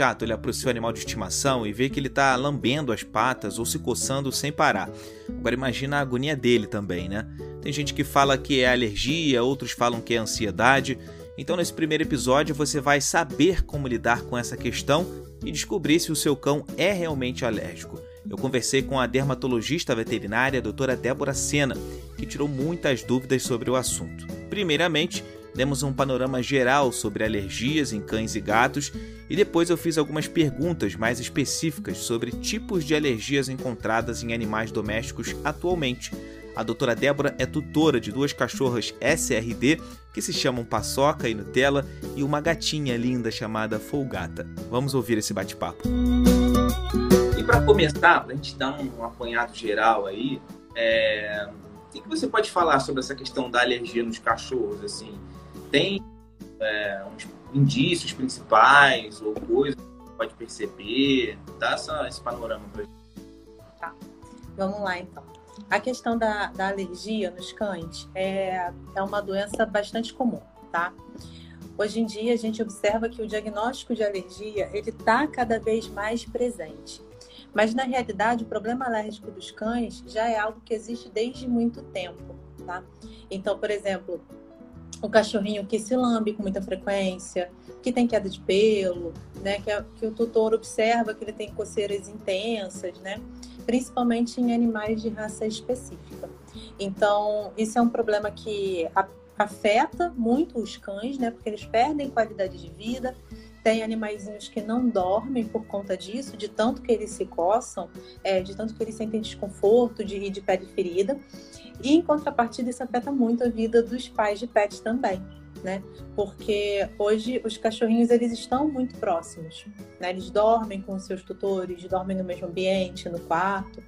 chato olhar para o seu animal de estimação e ver que ele está lambendo as patas ou se coçando sem parar. Agora imagina a agonia dele também, né? Tem gente que fala que é alergia, outros falam que é ansiedade. Então nesse primeiro episódio você vai saber como lidar com essa questão e descobrir se o seu cão é realmente alérgico. Eu conversei com a dermatologista veterinária a doutora Débora Sena, que tirou muitas dúvidas sobre o assunto. Primeiramente, demos um panorama geral sobre alergias em cães e gatos e depois eu fiz algumas perguntas mais específicas sobre tipos de alergias encontradas em animais domésticos atualmente. A doutora Débora é tutora de duas cachorras SRD que se chamam Paçoca e Nutella e uma gatinha linda chamada Folgata. Vamos ouvir esse bate-papo. E para começar, para a gente dar um apanhado geral aí, é... o que você pode falar sobre essa questão da alergia nos cachorros? Assim, tem é, uns indícios principais ou coisas que pode perceber? Dá essa, esse panorama para gente. Tá, vamos lá então. A questão da, da alergia nos cães é, é uma doença bastante comum, tá? Hoje em dia a gente observa que o diagnóstico de alergia ele está cada vez mais presente. Mas na realidade o problema alérgico dos cães já é algo que existe desde muito tempo, tá? Então, por exemplo, o cachorrinho que se lambe com muita frequência, que tem queda de pelo, né? Que, que o tutor observa que ele tem coceiras intensas, né? Principalmente em animais de raça específica. Então, isso é um problema que afeta muito os cães, né? Porque eles perdem qualidade de vida. Tem animaizinhos que não dormem por conta disso, de tanto que eles se coçam, é, de tanto que eles sentem desconforto de, de pele ferida. E em contrapartida, isso afeta muito a vida dos pais de pets também, né? Porque hoje os cachorrinhos eles estão muito próximos, né? Eles dormem com seus tutores, dormem no mesmo ambiente, no quarto.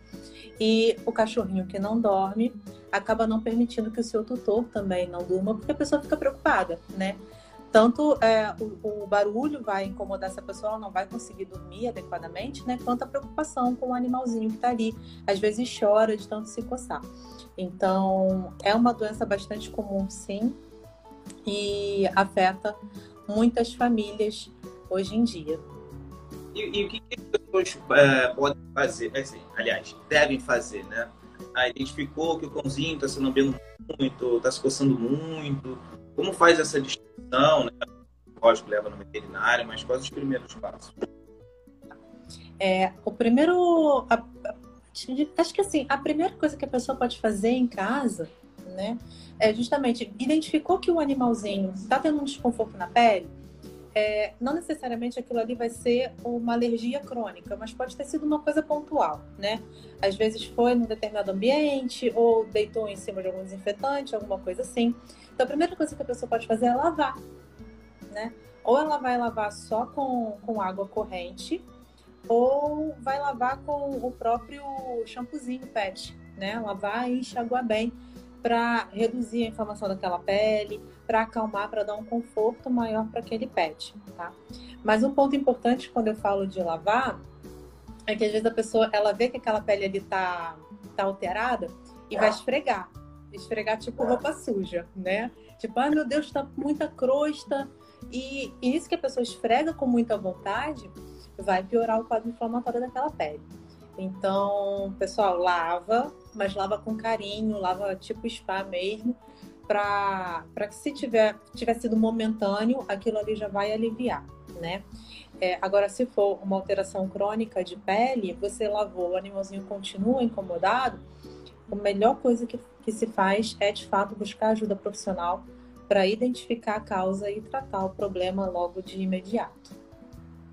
E o cachorrinho que não dorme acaba não permitindo que o seu tutor também não durma, porque a pessoa fica preocupada, né? Tanto é, o, o, barulho vai incomodar essa pessoa, ela não vai conseguir dormir adequadamente, né? Quanto a preocupação com o animalzinho que está ali, às vezes chora de tanto se coçar. Então, é uma doença bastante comum, sim, e afeta muitas famílias hoje em dia. E, e o que, as pessoas é, podem fazer, assim, aliás, devem fazer, né? Ah, identificou que o cãozinho está se lambendo muito, está se coçando muito. Como faz essa distinção, né? Lógico, leva no veterinário, mas quais os primeiros passos? É, o primeiro, a, acho que assim, a primeira coisa que a pessoa pode fazer em casa, né, é justamente identificou que o animalzinho está tendo um desconforto na pele, é, não necessariamente aquilo ali vai ser uma alergia crônica, mas pode ter sido uma coisa pontual, né? Às vezes foi num determinado ambiente ou deitou em cima de algum desinfetante, alguma coisa assim. Então a primeira coisa que a pessoa pode fazer é lavar, né? Ou ela vai lavar só com, com água corrente, ou vai lavar com o próprio shampoozinho PET, né? Lavar e enxaguar bem para reduzir a inflamação daquela pele, para acalmar, para dar um conforto maior para aquele pet, tá? Mas um ponto importante quando eu falo de lavar é que às vezes a pessoa ela vê que aquela pele ali tá, tá alterada e vai esfregar. Esfregar tipo roupa suja, né? Tipo, ai ah, meu Deus, tá muita crosta. E, e isso que a pessoa esfrega com muita vontade vai piorar o quadro inflamatório daquela pele. Então, pessoal, lava, mas lava com carinho, lava tipo spa mesmo, para que se tiver, tiver sido momentâneo, aquilo ali já vai aliviar, né? É, agora, se for uma alteração crônica de pele, você lavou, o animalzinho continua incomodado, a melhor coisa que, que se faz é, de fato, buscar ajuda profissional para identificar a causa e tratar o problema logo de imediato.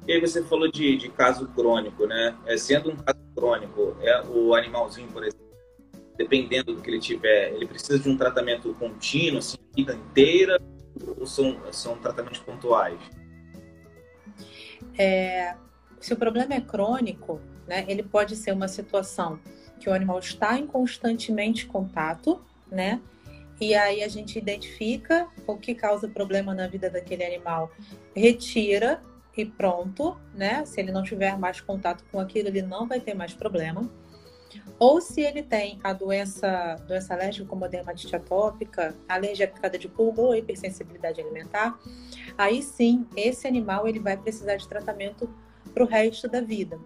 E aí você falou de, de caso crônico, né? É, sendo um caso crônico, é o animalzinho, por exemplo, dependendo do que ele tiver, ele precisa de um tratamento contínuo, assim, a vida inteira, ou são, são tratamentos pontuais? É, se o problema é crônico, né, ele pode ser uma situação que o animal está em constantemente contato, né? E aí a gente identifica o que causa problema na vida daquele animal, retira e pronto, né? Se ele não tiver mais contato com aquilo, ele não vai ter mais problema. Ou se ele tem a doença, doença alérgica como a dermatite atópica, alergia picada de pulga ou hipersensibilidade alimentar, aí sim, esse animal ele vai precisar de tratamento para o resto da vida.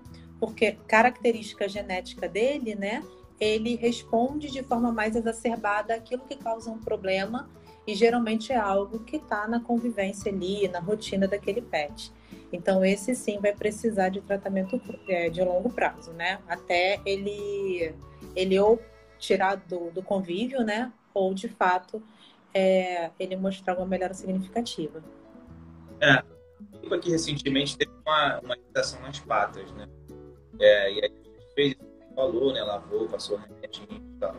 Porque característica genética dele, né? Ele responde de forma mais exacerbada aquilo que causa um problema e geralmente é algo que está na convivência ali, na rotina daquele pet. Então, esse sim vai precisar de tratamento é, de longo prazo, né? Até ele, ele ou tirar do, do convívio, né? Ou, de fato, é, ele mostrar uma melhora significativa. É, aqui recentemente teve uma, uma irritação nas patas, né? É, e aí a gente fez, falou, né? Lavou, passou remedinho e tal.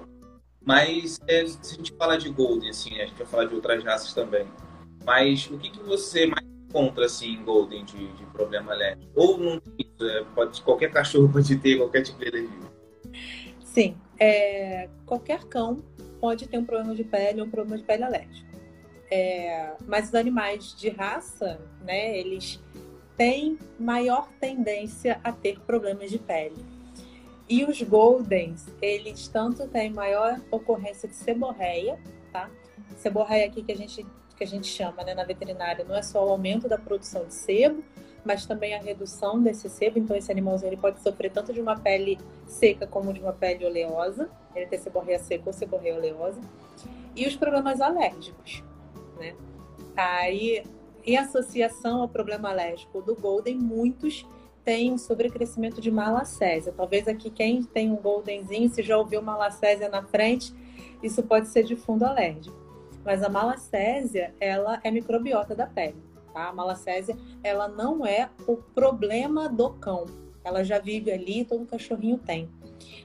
Mas é, se a gente falar de Golden, assim, a gente vai falar de outras raças também. Mas o que, que você mais encontra assim em Golden de, de problema alérgico? Ou não é, pode, qualquer cachorro pode ter qualquer tipo de alergia? Sim, é, qualquer cão pode ter um problema de pele ou um problema de pele alérgico. É, mas os animais de raça, né, eles têm maior tendência a ter problemas de pele. E os Goldens, eles tanto têm maior ocorrência de seborreia, tá? Seborreia aqui que a gente, que a gente chama né, na veterinária não é só o aumento da produção de sebo, mas também a redução desse sebo. Então, esse animalzinho ele pode sofrer tanto de uma pele seca como de uma pele oleosa. Ele tem seborreia seca ou seborreia oleosa. E os problemas alérgicos, né? Aí, em associação ao problema alérgico do Golden, muitos têm um sobrecrescimento de malacésia. Talvez aqui quem tem um Goldenzinho, se já ouviu malacésia na frente, isso pode ser de fundo alérgico. Mas a malacésia, ela é microbiota da pele. Tá? A malacésia, ela não é o problema do cão. Ela já vive ali, todo cachorrinho tem.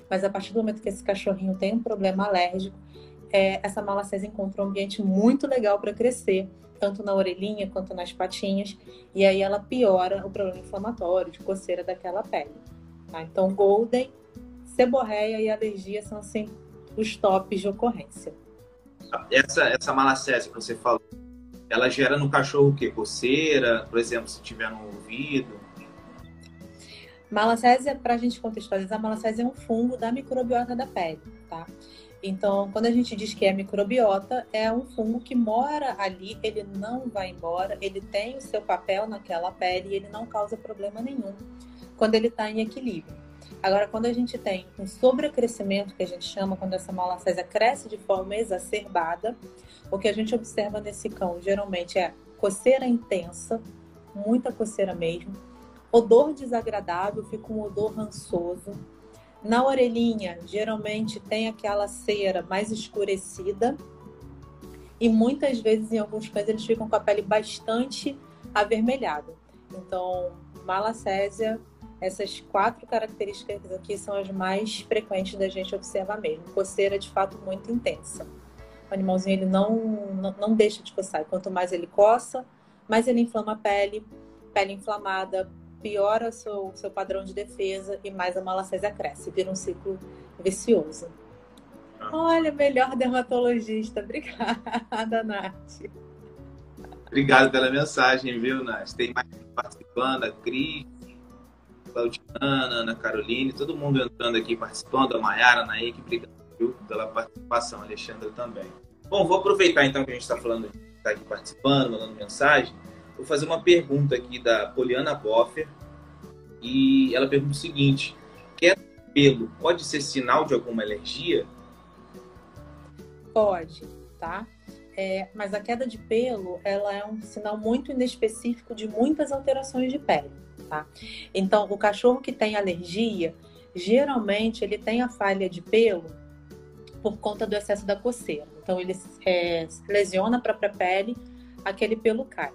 Mas a partir do momento que esse cachorrinho tem um problema alérgico, é, essa malacésia encontra um ambiente muito legal para crescer, tanto na orelhinha quanto nas patinhas, e aí ela piora o problema inflamatório, de coceira daquela pele. Tá? Então, Golden, seborreia e alergia são assim os tops de ocorrência. Essa, essa malacésia que você falou, ela gera no cachorro o quê? Coceira, por exemplo, se tiver no ouvido? Malacésia, para a gente contextualizar, malacésia é um fungo da microbiota da pele, tá? Então, quando a gente diz que é microbiota, é um fungo que mora ali, ele não vai embora, ele tem o seu papel naquela pele e ele não causa problema nenhum quando ele está em equilíbrio. Agora, quando a gente tem um sobrecrescimento, que a gente chama, quando essa malacésia cresce de forma exacerbada, o que a gente observa nesse cão geralmente é coceira intensa, muita coceira mesmo, odor desagradável, fica um odor rançoso. Na orelhinha, geralmente tem aquela cera mais escurecida e muitas vezes, em alguns cães, eles ficam com a pele bastante avermelhada. Então, malacésia, essas quatro características aqui são as mais frequentes da gente observar mesmo. Coceira, de fato, muito intensa. O animalzinho ele não, não, não deixa de coçar. Quanto mais ele coça, mais ele inflama a pele. Pele inflamada piora o seu, seu padrão de defesa e mais a malacésia cresce. Vira um ciclo vicioso. Olha, melhor dermatologista. Obrigada, Nath. Obrigado pela mensagem, viu, Nath? Tem mais participando, a Cris, Claudiana, Ana Caroline, todo mundo entrando aqui participando, a Mayara, a Naik, obrigado viu, pela participação, Alexandra também. Bom, vou aproveitar então que a gente está falando, está aqui participando, mandando mensagem. Vou fazer uma pergunta aqui da Poliana Boffer. E ela pergunta o seguinte: queda de pelo pode ser sinal de alguma alergia? Pode, tá? É, mas a queda de pelo ela é um sinal muito inespecífico de muitas alterações de pele, tá? Então, o cachorro que tem alergia, geralmente ele tem a falha de pelo por conta do excesso da coceira. Então, ele é, lesiona a própria pele, aquele pelo cai.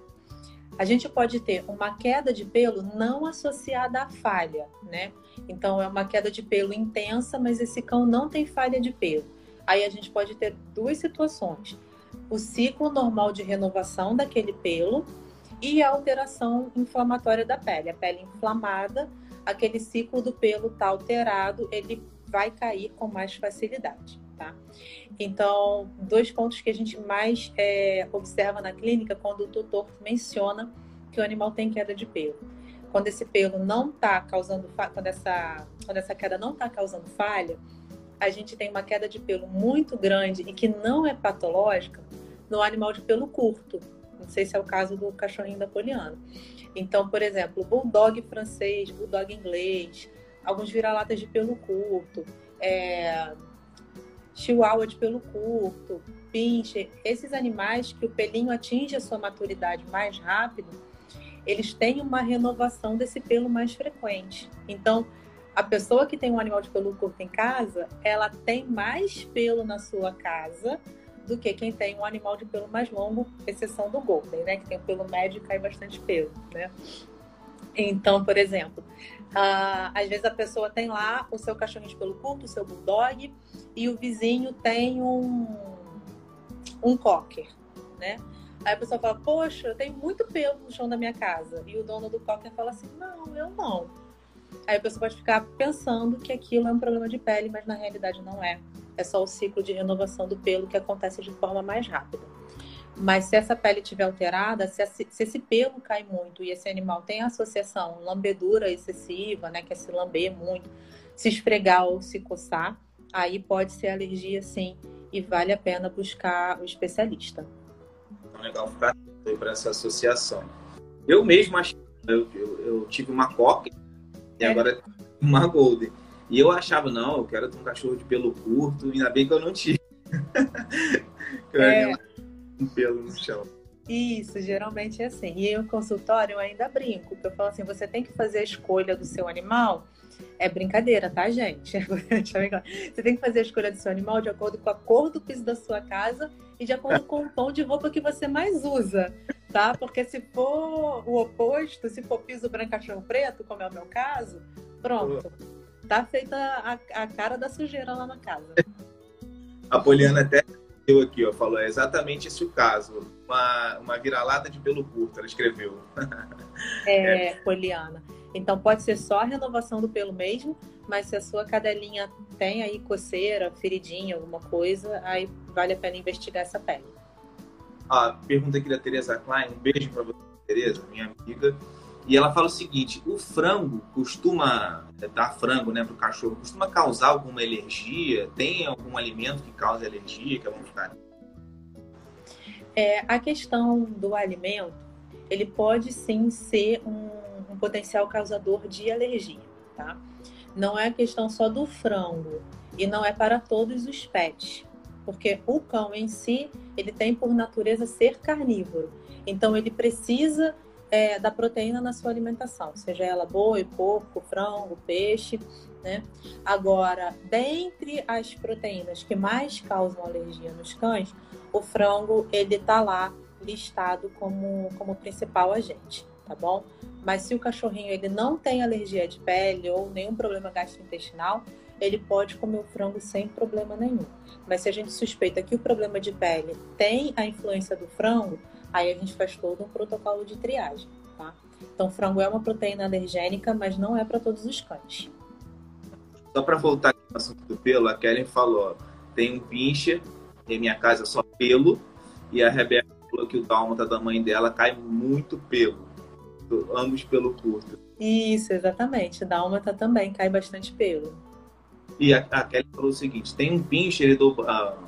A gente pode ter uma queda de pelo não associada à falha, né? Então, é uma queda de pelo intensa, mas esse cão não tem falha de pelo. Aí a gente pode ter duas situações: o ciclo normal de renovação daquele pelo e a alteração inflamatória da pele. A pele inflamada, aquele ciclo do pelo está alterado, ele vai cair com mais facilidade tá? Então, dois pontos que a gente mais é, observa na clínica quando o tutor menciona que o animal tem queda de pelo. Quando esse pelo não está causando, quando essa, quando essa queda não está causando falha, a gente tem uma queda de pelo muito grande e que não é patológica no animal de pelo curto, Não sei se é o caso do cachorrinho da Poliana. Então, por exemplo, bulldog francês, bulldog inglês, alguns vira-latas de pelo curto, é, chihuahua de pelo curto, pincher, esses animais que o pelinho atinge a sua maturidade mais rápido, eles têm uma renovação desse pelo mais frequente. Então, a pessoa que tem um animal de pelo curto em casa, ela tem mais pelo na sua casa do que quem tem um animal de pelo mais longo, exceção do Golden, né? Que tem o pelo médio e cai bastante pelo, né? Então, por exemplo, uh, às vezes a pessoa tem lá o seu cachorrinho de pelo curto, o seu bulldog, e o vizinho tem um, um cocker, né? Aí a pessoa fala, poxa, eu tenho muito pelo no chão da minha casa. E o dono do cocker fala assim, não, eu não. Aí a pessoa pode ficar pensando que aquilo é um problema de pele, mas na realidade não é. É só o ciclo de renovação do pelo que acontece de forma mais rápida. Mas se essa pele estiver alterada, se, se, esse pelo cai muito e esse animal tem associação lambedura excessiva, né, que é se lamber muito, se esfregar ou se coçar, aí pode ser alergia sim e vale a pena buscar o especialista. É legal ficar para essa associação. Eu mesmo achei, eu, eu, eu tive uma coca e é. agora uma golden. E eu achava, não, eu quero ter um cachorro de pelo curto, ainda bem que eu não tive. é. Um pelo no chão. Isso, geralmente é assim. E no consultório eu ainda brinco, porque eu falo assim, você tem que fazer a escolha do seu animal. É brincadeira, tá, gente? Você tem que fazer a escolha do seu animal de acordo com a cor do piso da sua casa e de acordo com o tom de roupa que você mais usa, tá? Porque se for o oposto, se for piso branco, cachorro preto, como é o meu caso, pronto tá feita a, a cara da sujeira lá na casa. A Poliana até deu aqui, ó, falou, é exatamente esse o caso. Uma, uma vira-lata de pelo curto, ela escreveu. É, é, Poliana. Então pode ser só a renovação do pelo mesmo, mas se a sua cadelinha tem aí coceira, feridinha, alguma coisa, aí vale a pena investigar essa pele. Ah, pergunta aqui da Tereza Klein, um beijo para você, Tereza, minha amiga. E ela fala o seguinte: o frango costuma é, dar frango, né, para cachorro, costuma causar alguma alergia? Tem algum alimento que cause alergia que vamos ficar? É, a questão do alimento, ele pode sim ser um, um potencial causador de alergia, tá? Não é questão só do frango e não é para todos os pets, porque o cão em si ele tem por natureza ser carnívoro, então ele precisa é, da proteína na sua alimentação, seja ela boi, porco, frango, peixe, né? Agora, dentre as proteínas que mais causam alergia nos cães, o frango ele tá lá listado como como principal agente, tá bom? Mas se o cachorrinho ele não tem alergia de pele ou nenhum problema gastrointestinal, ele pode comer o frango sem problema nenhum. Mas se a gente suspeita que o problema de pele tem a influência do frango, Aí a gente faz todo um protocolo de triagem, tá? Então, frango é uma proteína alergênica, mas não é para todos os cães. Só para voltar aqui no assunto do pelo, a Kellen falou: tem um pincher em minha casa só pelo, e a Rebeca falou que o dálmata da mãe dela cai muito pelo, ambos pelo curto. Isso, exatamente. Dálmata também cai bastante pelo. E a, a Kelly falou o seguinte: tem um pincher do uh,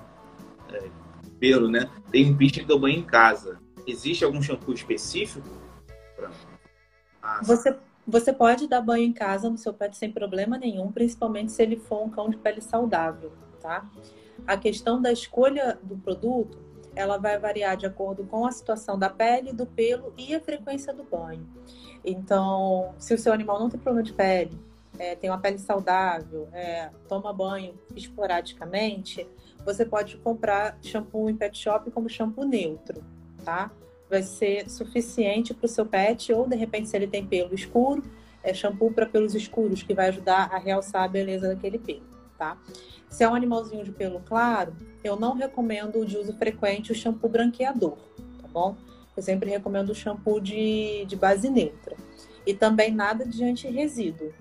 é, pelo, né? Tem um pincher do banho em casa existe algum shampoo específico? Ah, você, você pode dar banho em casa no seu pet sem problema nenhum, principalmente se ele for um cão de pele saudável, tá? A questão da escolha do produto, ela vai variar de acordo com a situação da pele, do pelo e a frequência do banho. Então, se o seu animal não tem problema de pele, é, tem uma pele saudável, é, toma banho esporadicamente, você pode comprar shampoo em pet shop como shampoo neutro tá? Vai ser suficiente para o seu pet, ou de repente, se ele tem pelo escuro, é shampoo para pelos escuros, que vai ajudar a realçar a beleza daquele pelo, tá? Se é um animalzinho de pelo claro, eu não recomendo de uso frequente o shampoo branqueador, tá bom? Eu sempre recomendo o shampoo de, de base neutra. E também nada de anti-resíduo,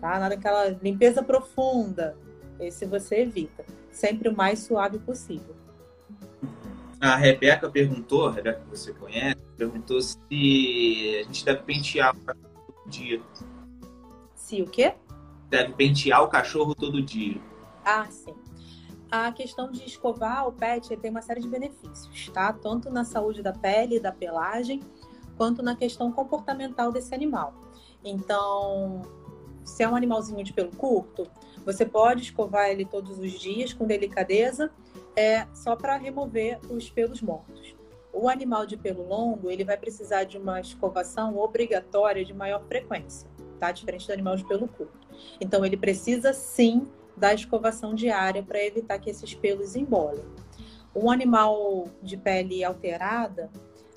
tá? Nada daquela limpeza profunda. Esse você evita. Sempre o mais suave possível. A Rebeca perguntou, a Rebeca que você conhece, perguntou se a gente deve pentear o cachorro todo dia. Se o quê? Deve pentear o cachorro todo dia. Ah, sim. a questão de escovar o pet tem uma série de benefícios, tá? Tanto na saúde da pele, da pelagem, quanto na questão comportamental desse animal. Então, se é um animalzinho de pelo curto, você pode escovar ele todos os dias com delicadeza, é só para remover os pelos mortos. O animal de pelo longo, ele vai precisar de uma escovação obrigatória de maior frequência, tá? Diferente do animal de pelo curto. Então, ele precisa sim da escovação diária para evitar que esses pelos embolem. Um animal de pele alterada,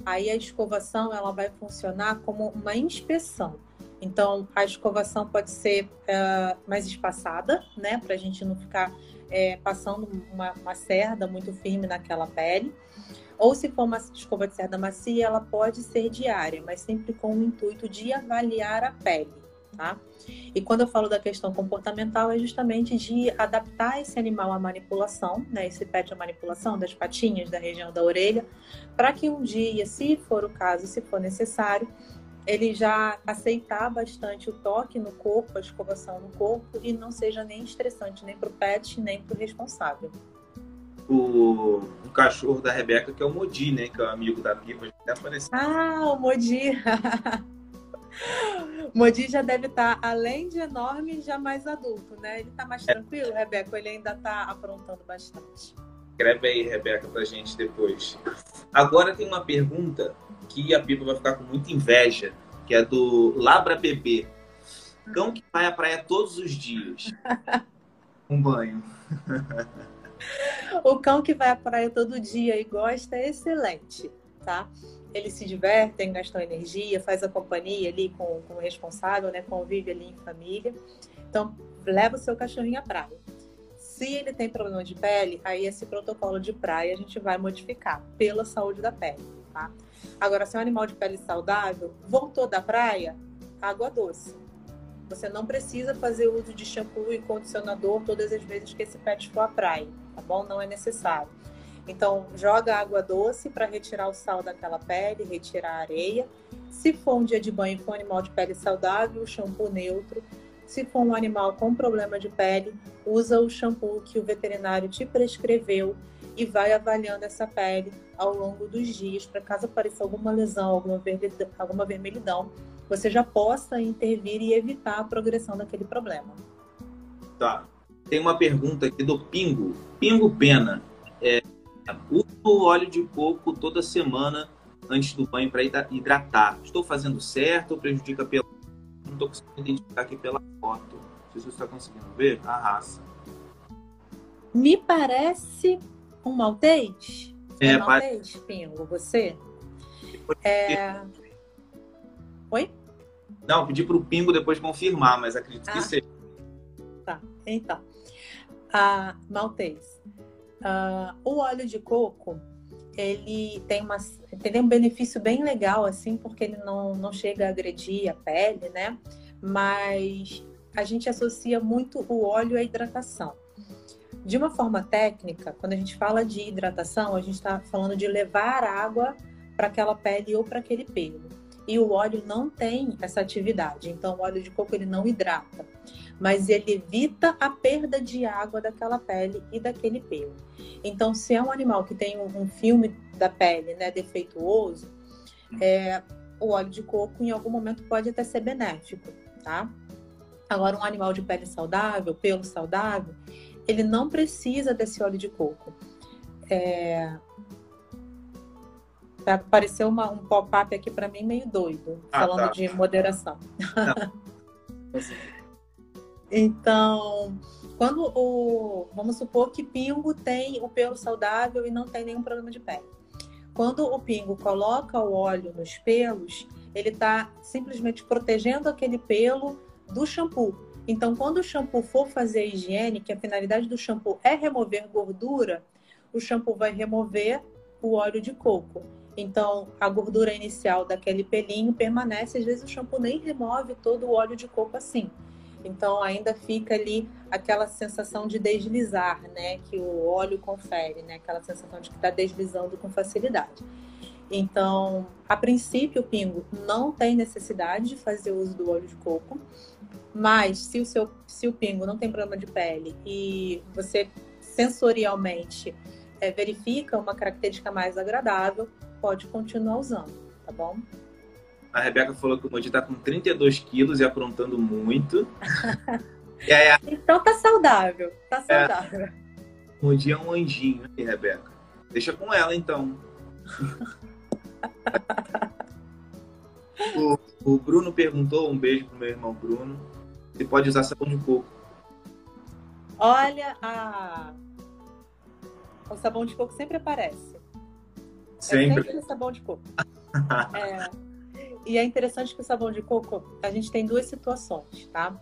aí a escovação ela vai funcionar como uma inspeção. Então, a escovação pode ser uh, mais espaçada, né? Para a gente não ficar é, passando uma, uma cerda muito firme naquela pele. Ou se for uma escova de cerda macia, ela pode ser diária, mas sempre com o intuito de avaliar a pele tá? E quando eu falo da questão comportamental, é justamente de adaptar esse animal à manipulação, né? Esse pet à manipulação das patinhas, da região da orelha, para que um dia, se for o caso, se for necessário, ele já aceitar bastante o toque no corpo, a escovação no corpo, e não seja nem estressante nem para o pet, nem para o responsável. O, o, cachorro da Rebeca, que é o Modi, né? Que é o amigo da Pipa. Ah, o Modi! Modi já deve estar, tá, além de enorme, já mais adulto, né? Ele está mais tranquilo, Rebeca? Ele ainda está aprontando bastante? Escreve aí, Rebeca, pra gente depois. Agora tem uma pergunta que a Pipa vai ficar com muita inveja, que é do Labra Bebê. Cão que vai à praia todos os dias. Um banho. o cão que vai à praia todo dia e gosta é excelente, tá? eles se divertem, gastam energia, faz a companhia ali com, com o responsável, né? Convive ali em família. Então, leva o seu cachorrinho à praia. Se ele tem problema de pele, aí esse protocolo de praia a gente vai modificar pela saúde da pele, tá? Agora, se é um animal de pele saudável, voltou da praia, água doce. Você não precisa fazer uso de shampoo e condicionador todas as vezes que esse pet for à praia, tá bom? Não é necessário. Então, joga água doce para retirar o sal daquela pele, retirar a areia. Se for um dia de banho com um animal de pele saudável, shampoo neutro. Se for um animal com problema de pele, usa o shampoo que o veterinário te prescreveu e vai avaliando essa pele ao longo dos dias, para caso apareça alguma lesão, alguma vermelhidão, alguma vermelhidão, você já possa intervir e evitar a progressão daquele problema. Tá. Tem uma pergunta aqui do Pingo. Pingo Pena. É, Uso óleo de coco toda semana antes do banho para hidratar. Estou fazendo certo ou prejudica pela. Não estou conseguindo identificar aqui pela foto. Não sei se você está conseguindo ver a raça. Me parece um maltês. É, é maltês, pare... Pingo, você? É... Oi? Não, pedi para o Pingo depois confirmar, mas acredito ah. que seja. Tá, então. A maltês. Uh, o óleo de coco, ele tem, uma, tem um benefício bem legal, assim, porque ele não, não chega a agredir a pele, né? Mas a gente associa muito o óleo à hidratação. De uma forma técnica, quando a gente fala de hidratação, a gente está falando de levar água para aquela pele ou para aquele pelo. E o óleo não tem essa atividade, então o óleo de coco ele não hidrata mas ele evita a perda de água daquela pele e daquele pelo. Então, se é um animal que tem um, filme da pele né, defeituoso, é, o óleo de coco em algum momento pode até ser benéfico, tá? Agora, um animal de pele saudável, pelo saudável, ele não precisa desse óleo de coco. É... Apareceu uma, um pop-up aqui para mim meio doido, ah, falando tá. de moderação. Então, quando o. Vamos supor que pingo tem o pelo saudável e não tem nenhum problema de pele. Quando o pingo coloca o óleo nos pelos, ele está simplesmente protegendo aquele pelo do shampoo. Então, quando o shampoo for fazer a higiene, que a finalidade do shampoo é remover gordura, o shampoo vai remover o óleo de coco. Então, a gordura inicial daquele pelinho permanece, às vezes o shampoo nem remove todo o óleo de coco assim. Então ainda fica ali aquela sensação de deslizar, né? Que o óleo confere, né? Aquela sensação de que está deslizando com facilidade. Então, a princípio, o pingo não tem necessidade de fazer uso do óleo de coco, mas se o seu se o pingo não tem problema de pele e você sensorialmente é, verifica uma característica mais agradável, pode continuar usando, tá bom? A Rebeca falou que o Moji tá com 32 quilos e aprontando muito. aí, então tá saudável, tá é. saudável. É, o Moji é um anjinho, hein, Rebeca? Deixa com ela, então. o, o Bruno perguntou, um beijo pro meu irmão Bruno, se pode usar sabão de coco. Olha, a... o sabão de coco sempre aparece. Sempre. É sempre sabão de coco. é... E é interessante que o sabão de coco, a gente tem duas situações, tá?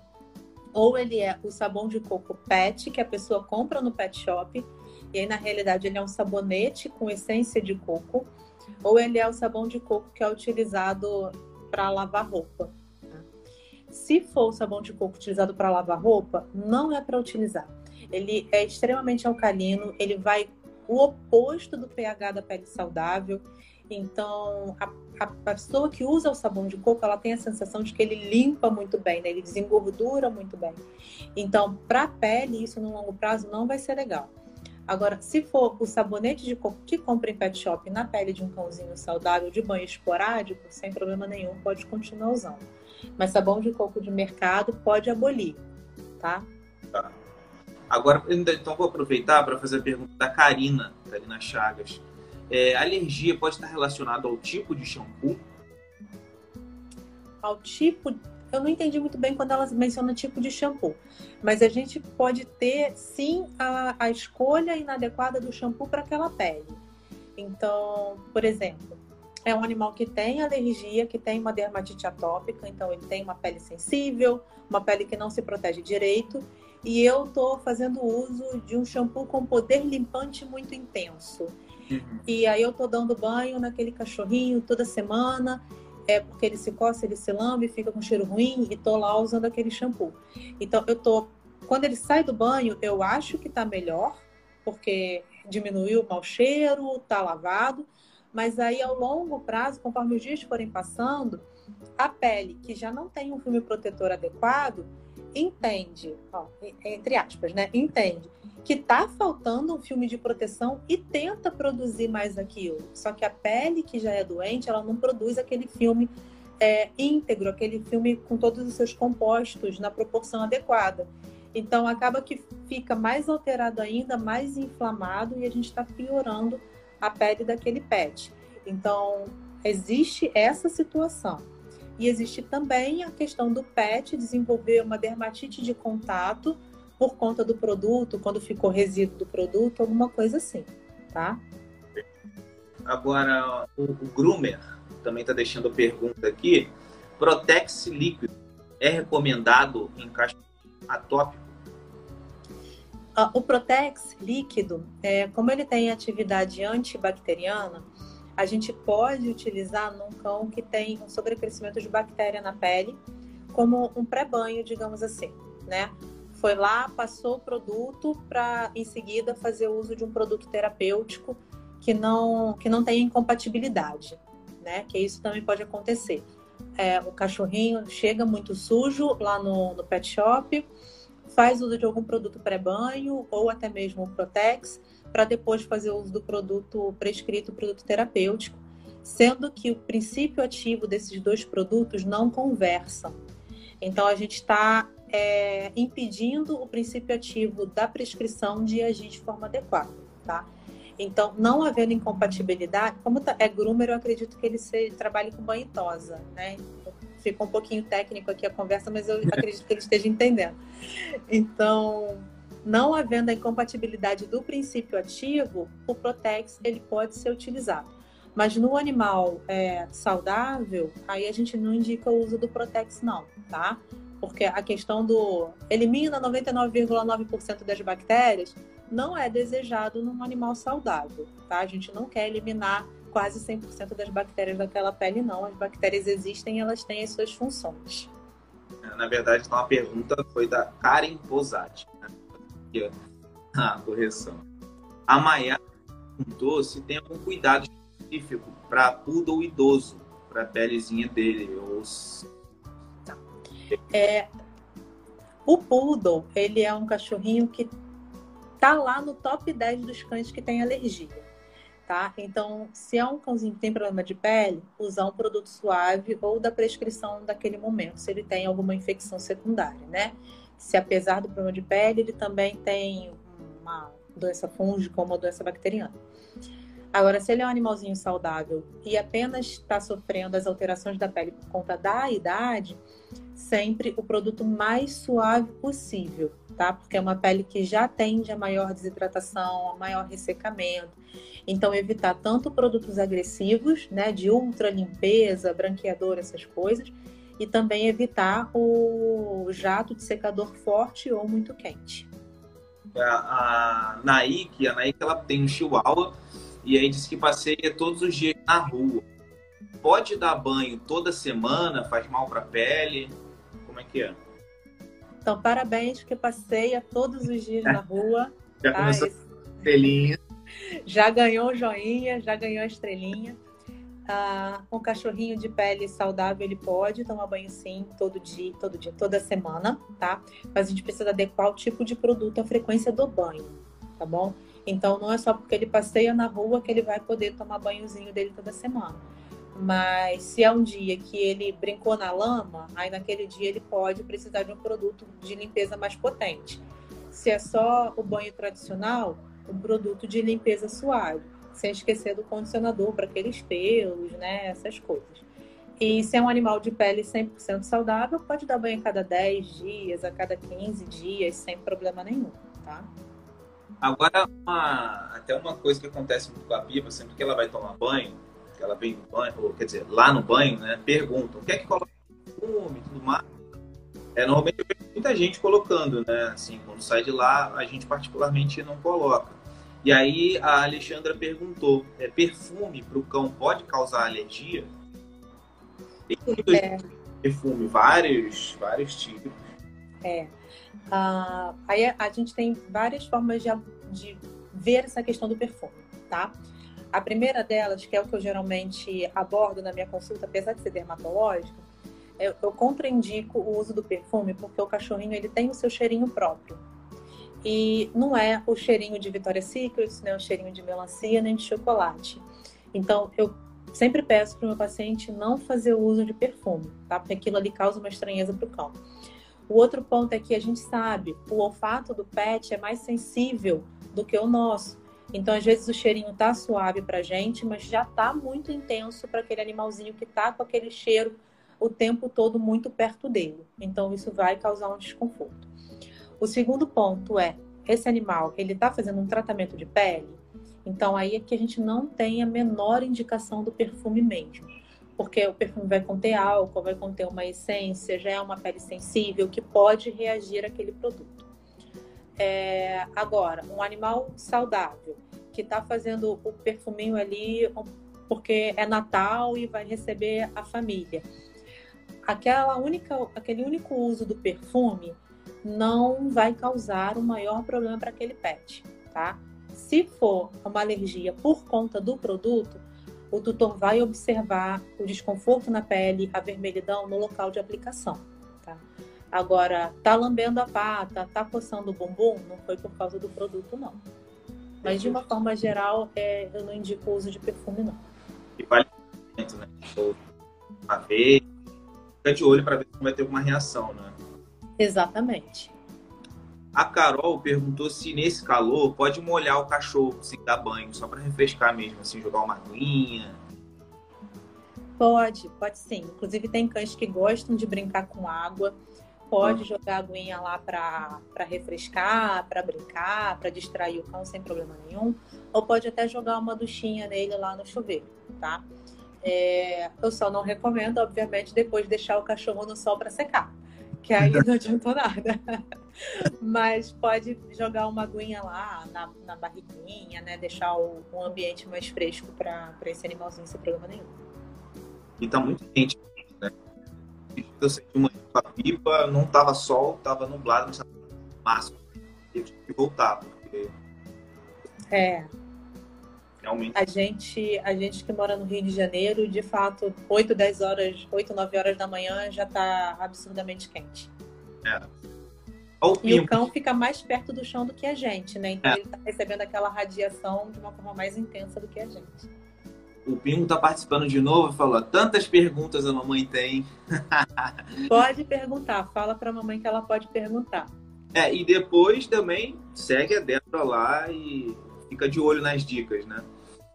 Ou ele é o sabão de coco pet, que a pessoa compra no pet shop, e aí na realidade ele é um sabonete com essência de coco, ou ele é o sabão de coco que é utilizado para lavar roupa. Se for o sabão de coco utilizado para lavar roupa, não é para utilizar. Ele é extremamente alcalino, ele vai o oposto do pH da pele saudável. Então, a, a, pessoa que usa o sabão de coco, ela tem a sensação de que ele limpa muito bem, né? ele desengordura muito bem. Então, para a pele, isso no longo prazo não vai ser legal. Agora, se for o sabonete de coco que compra em pet shop na pele de um cãozinho saudável de banho esporádico, sem problema nenhum, pode continuar usando. Mas sabão de coco de mercado pode abolir, tá? Tá. Agora, então vou aproveitar para fazer a pergunta da Karina, Karina Chagas. É, alergia pode estar relacionada ao tipo de shampoo? Ao tipo, eu não entendi muito bem quando ela menciona tipo de shampoo, mas a gente pode ter sim a, a escolha inadequada do shampoo para aquela pele. Então, por exemplo, é um animal que tem alergia, que tem uma dermatite atópica, então ele tem uma pele sensível, uma pele que não se protege direito, e eu estou fazendo uso de um shampoo com poder limpante muito intenso. Uhum. E aí eu estou dando banho naquele cachorrinho toda semana, é porque ele se coça, ele se lambe, fica com cheiro ruim e tô lá usando aquele shampoo. Então eu tô, quando ele sai do banho, eu acho que tá melhor, porque diminuiu o mau cheiro, tá lavado, mas aí, ao longo prazo, conforme os dias forem passando, a pele que já não tem um filme protetor adequado entende, ó, entre aspas, né? Entende que tá faltando um filme de proteção e tenta produzir mais aquilo. Só que a pele que já é doente, ela não produz aquele filme é, íntegro, aquele filme com todos os seus compostos na proporção adequada. Então acaba que fica mais alterado ainda, mais inflamado e a gente está piorando a pele daquele pet. Então, existe essa situação. E existe também a questão do pet desenvolver uma dermatite de contato por conta do produto, quando ficou resíduo do produto, alguma coisa assim, tá? Agora, o, o Groomer também está deixando a pergunta aqui. Protex líquido é recomendado em cachorro atópico? Ah, o Protex líquido, é, como ele tem atividade antibacteriana, a gente pode utilizar num cão que tem um sobrecrescimento de bactéria na pele, como um pré-banho, digamos assim, né? Foi lá, passou o produto para em seguida fazer uso de um produto terapêutico que não que não tem incompatibilidade, né? Que isso também pode acontecer. É, o cachorrinho chega muito sujo lá no, no pet shop, faz uso de algum produto pré-banho ou até mesmo o Protex, para depois fazer uso do produto prescrito, produto terapêutico, sendo que o princípio ativo desses dois produtos não conversam. Então a gente está é, impedindo o princípio ativo da prescrição de agir de forma adequada, tá? Então, não havendo incompatibilidade, como tá, é groomer, eu acredito que ele se, trabalhe com banho tosa, né? Ficou um pouquinho técnico aqui a conversa, mas eu acredito que ele esteja entendendo. Então, não havendo a incompatibilidade do princípio ativo, o Protex ele pode ser utilizado. Mas no animal é, saudável, aí a gente não indica o uso do Protex, não, tá? Porque a questão do elimina 99,9% das bactérias não é desejado num animal saudável, tá? A gente não quer eliminar quase 100% das bactérias daquela pele, não. As bactérias existem e elas têm as suas funções. Na verdade, então, a pergunta foi da Karen Posati. Né? A correção. A Maia perguntou se tem algum cuidado específico para poodle idoso, para a pelezinha dele. Ou... É, o poodle, ele é um cachorrinho que tá lá no top 10 dos cães que tem alergia. Tá? Então, se é um cãozinho que tem problema de pele, usar um produto suave ou da prescrição daquele momento, se ele tem alguma infecção secundária, né? Se apesar do problema de pele, ele também tem uma doença fúngica ou uma doença bacteriana. Agora, se ele é um animalzinho saudável e apenas está sofrendo as alterações da pele por conta da idade, sempre o produto mais suave possível, tá? Porque é uma pele que já tende a maior desidratação, a maior ressecamento. Então, evitar tanto produtos agressivos, né, de ultra limpeza, branqueador, essas coisas, e também evitar o jato de secador forte ou muito quente. A, a Naik, a Naik, ela tem um chihuahua e aí disse que passeia todos os dias na rua. Pode dar banho toda semana? Faz mal para a pele? Como é que é? Então, parabéns, porque passeia todos os dias na rua. Já tá? começou Esse... estrelinha. Já ganhou o joinha, já ganhou a estrelinha. Ah, um cachorrinho de pele saudável, ele pode tomar banho sim, todo dia, todo dia, toda semana, tá? Mas a gente precisa adequar o tipo de produto, a frequência do banho, tá bom? Então não é só porque ele passeia na rua que ele vai poder tomar banhozinho dele toda semana. Mas se é um dia que ele brincou na lama, aí naquele dia ele pode precisar de um produto de limpeza mais potente. Se é só o banho tradicional, um produto de limpeza suave, sem esquecer do condicionador para aqueles pelos, né, essas coisas. E se é um animal de pele 100% saudável, pode dar banho a cada 10 dias, a cada 15 dias, sem problema nenhum, tá? Agora, uma, até uma coisa que acontece muito com a Pipa, sempre que ela vai tomar banho, que ela vem no banho, ou quer dizer, lá no banho, né, perguntam, o que é que coloca perfume e tudo mais. É, normalmente eu vejo muita gente colocando, né, assim, quando sai de lá, a gente particularmente não coloca. E aí a Alexandra perguntou, é, perfume para o cão pode causar alergia? Tem é. perfume, vários, vários tipos. É. Uh, aí a, gente tem várias formas de, de ver essa questão do perfume, tá? A primeira delas, que é o que eu geralmente abordo na minha consulta, apesar de ser dermatológica, eu, eu contraindico o uso do perfume porque o cachorrinho ele tem o seu cheirinho próprio. E não é o cheirinho de Victoria's Secret, nem o cheirinho de melancia, nem de chocolate. Então, eu sempre peço para o meu paciente não fazer uso de perfume, tá? Porque aquilo ali causa uma estranheza para o cão. O outro ponto é que a gente sabe, o olfato do pet é mais sensível do que o nosso. Então, às vezes o cheirinho tá suave pra gente, mas já tá muito intenso para aquele animalzinho que tá com aquele cheiro o tempo todo muito perto dele. Então, isso vai causar um desconforto. O segundo ponto é, esse animal, ele tá fazendo um tratamento de pele, então aí é que a gente não tem a menor indicação do perfume mesmo porque o perfume vai conter álcool, vai conter uma essência, já é uma pele sensível que pode reagir àquele produto. É, agora, um animal saudável que está fazendo o perfuminho ali porque é Natal e vai receber a família. Aquela única, aquele único uso do perfume não vai causar um maior problema para aquele pet, tá? Se for uma alergia por conta do produto, o tutor vai observar o desconforto na pele, a vermelhidão no local de aplicação. Agora, tá lambendo a pata, tá coçando o bumbum, não foi por causa do produto, não. Mas de uma forma geral, é, eu não indico o uso de perfume, não. E vale né? Uma vez, fica de olho para ver se não vai ter alguma reação, né? Exatamente. A Carol perguntou se nesse calor pode molhar o cachorro sem dar banho, só para refrescar mesmo, assim, jogar uma aguinha. Pode, pode sim. Inclusive tem cães que gostam de brincar com água. Pode ah. jogar a aguinha lá para refrescar, para brincar, para distrair o cão sem problema nenhum. Ou pode até jogar uma duchinha nele lá no chuveiro, tá? É, eu só não recomendo, obviamente, depois deixar o cachorro no sol para secar que aí não adiantou nada. Mas pode jogar uma aguinha lá na, na barriguinha, né? Deixar o, um ambiente mais fresco para esse animalzinho sem problema nenhum. E tá muito quente, Eu uma pipa não tava sol, tava nublado, mas tava máximo. Eu tive que voltar, porque. É, realmente. A gente, a gente que mora no Rio de Janeiro, de fato, 8, 10 horas, 8, 9 horas da manhã já está absurdamente quente. É. E o cão fica mais perto do chão do que a gente, né? Então é. ele está recebendo aquela radiação de uma forma mais intensa do que a gente. O Pingo está participando de novo e falou: tantas perguntas a mamãe tem. pode perguntar, fala para a mamãe que ela pode perguntar. É, e depois também segue a Débora lá e fica de olho nas dicas, né?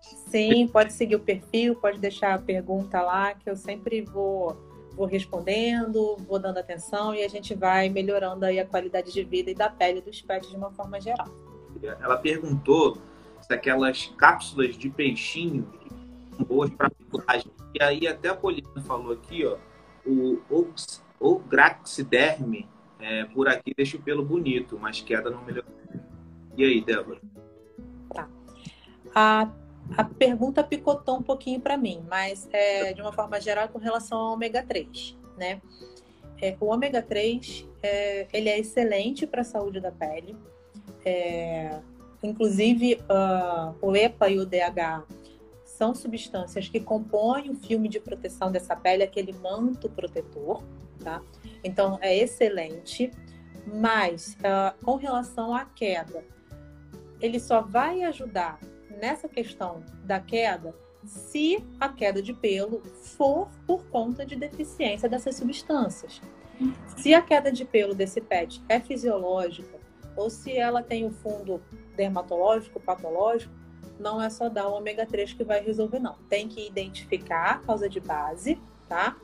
Sim, pode seguir o perfil, pode deixar a pergunta lá, que eu sempre vou, vou respondendo, vou dando atenção e a gente vai melhorando aí a qualidade de vida e da pele dos pets de uma forma geral. Ela perguntou se aquelas cápsulas de peixinho boas para picotagem. E aí até a Poliana falou aqui, ó, o Ograxiderme é, por aqui deixa o pelo bonito, mas queda não melhorou. E aí, Débora? Tá. A, a pergunta picotou um pouquinho para mim, mas é, de uma forma geral com relação ao ômega 3, né? É, o ômega 3 é, ele é excelente para a saúde da pele. É, inclusive, uh, o EPA e o DHA são substâncias que compõem o filme de proteção dessa pele, aquele manto protetor, tá? Então, é excelente. Mas, uh, com relação à queda, ele só vai ajudar nessa questão da queda se a queda de pelo for por conta de deficiência dessas substâncias. Se a queda de pelo desse pet é fisiológica ou se ela tem o um fundo dermatológico, patológico, não é só dar o ômega 3 que vai resolver, não. Tem que identificar a causa de base, tá?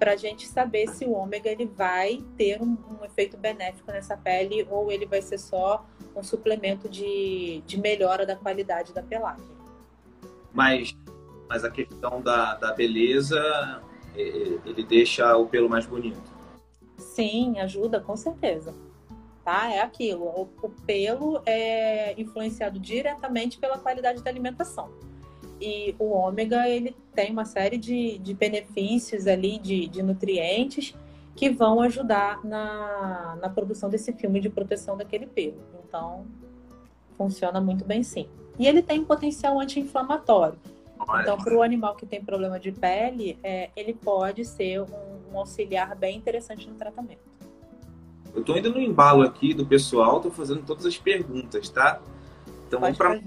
para a gente saber se o ômega ele vai ter um, um, efeito benéfico nessa pele ou ele vai ser só um suplemento de, de melhora da qualidade da pelagem. Mas, mas a questão da, da beleza, ele deixa o pelo mais bonito. Sim, ajuda, com certeza. Tá? É aquilo. O, o pelo é influenciado diretamente pela qualidade da alimentação. E o ômega, ele tem uma série de, de benefícios ali, de, de nutrientes, que vão ajudar na, na produção desse filme de proteção daquele pelo. Então, funciona muito bem sim. E ele tem potencial anti-inflamatório. Então, para o animal que tem problema de pele, é, ele pode ser um, um, auxiliar bem interessante no tratamento. Eu estou indo no embalo aqui do pessoal, estou fazendo todas as perguntas, tá? Então, pode vamos para